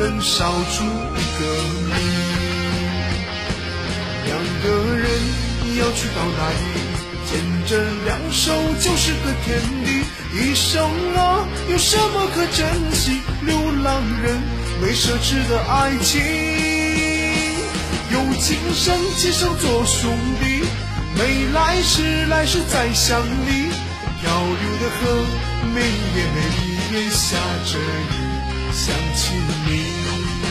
能烧出一个你。两个人要去到哪里？牵着两手就是个天地。一生啊，有什么可珍惜？流浪人没奢侈的爱情，有今生今生做兄弟，没来世来世再相离。漂流的河，每夜每夜下着雨，想起你。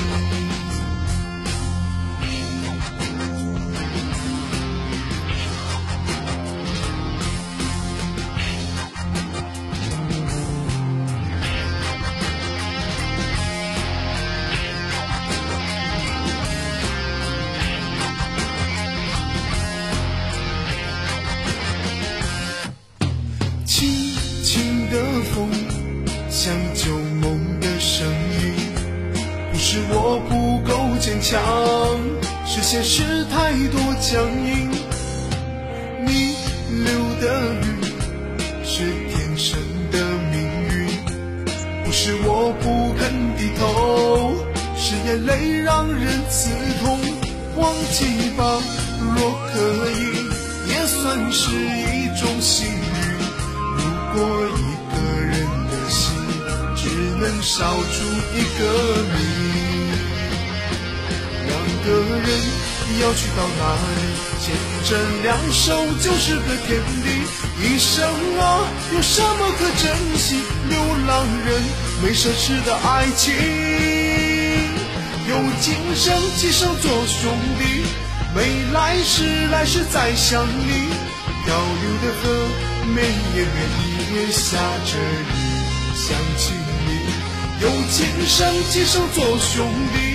现实太多僵硬。你流的雨是天生的命运，不是我不肯低头，是眼泪让人刺痛。忘记吧，若可以，也算是一种幸运。如果一个人的心只能烧出一个谜。个人要去到哪里？牵着两手就是个天地。一生啊，有什么可珍惜？流浪人没奢侈的爱情，有今生今生做兄弟，没来世来世再相离。漂流的河，每夜每夜下着雨，想起你，有今生今生做兄弟。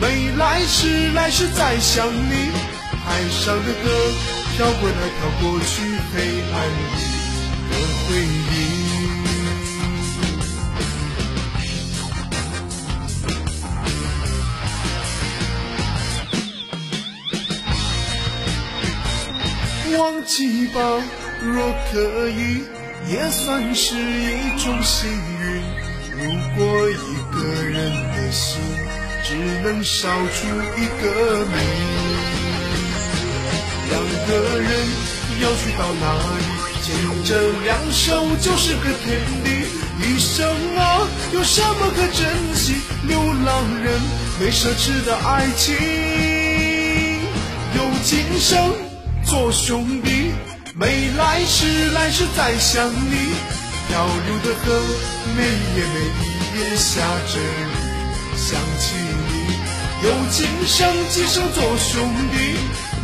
没来世，来世再想你。海上的歌，飘过来，飘过去，黑暗里的回忆。忘记吧，若可以，也算是一种幸运。只能烧出一个谜。两个人要去到哪里？牵着两手就是个天地。一生啊，有什么可珍惜？流浪人没奢侈的爱情。有今生做兄弟，没来世来世再相离。漂流的河，每夜每夜下着雨，想起。有今生今生做兄弟，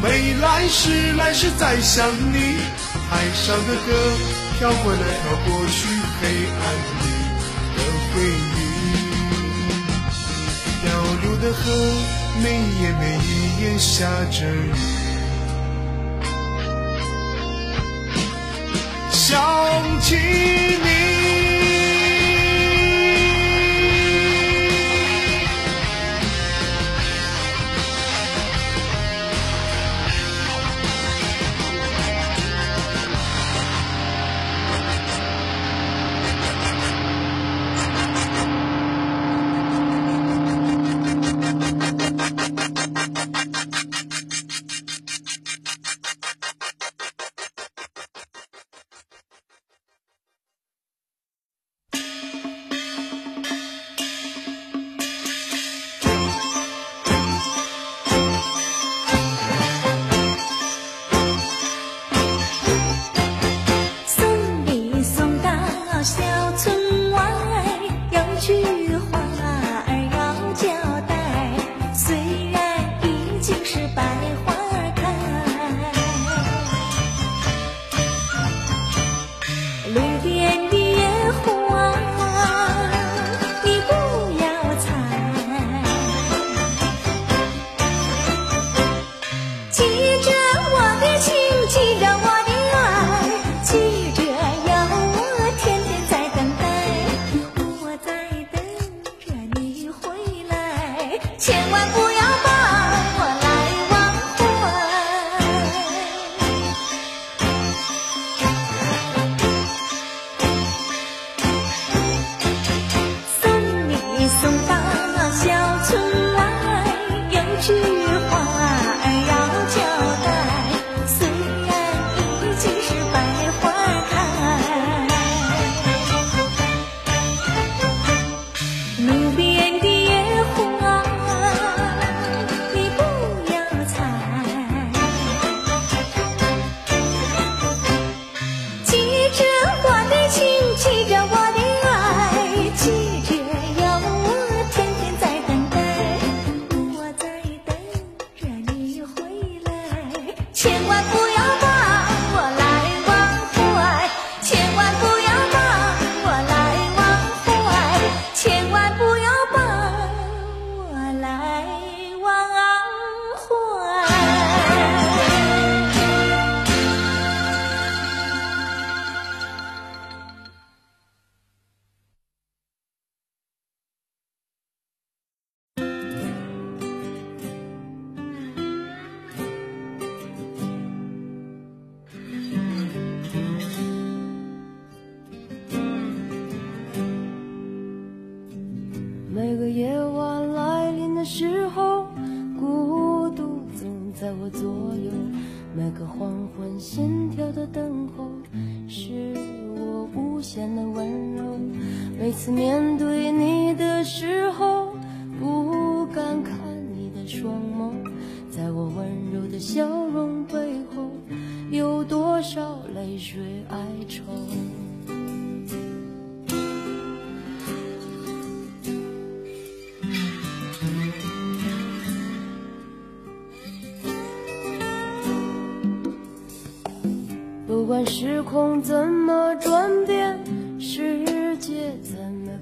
没来世来世再相离。海上的歌飘过来飘过去，黑暗里的回忆。漂流的河，每夜每夜下着雨，想起你。understand. 千万不要把我来忘怀送你送到千万不每次面对你的时候，不敢看你的双眸，在我温柔的笑容背后，有多少泪水哀愁？不管时空怎么转变，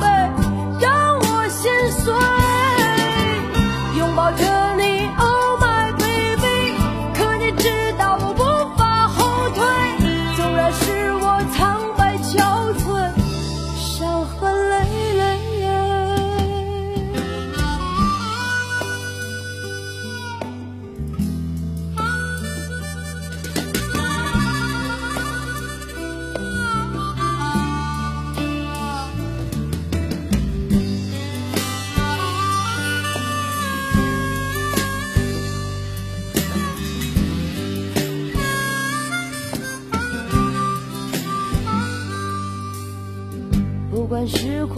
baby.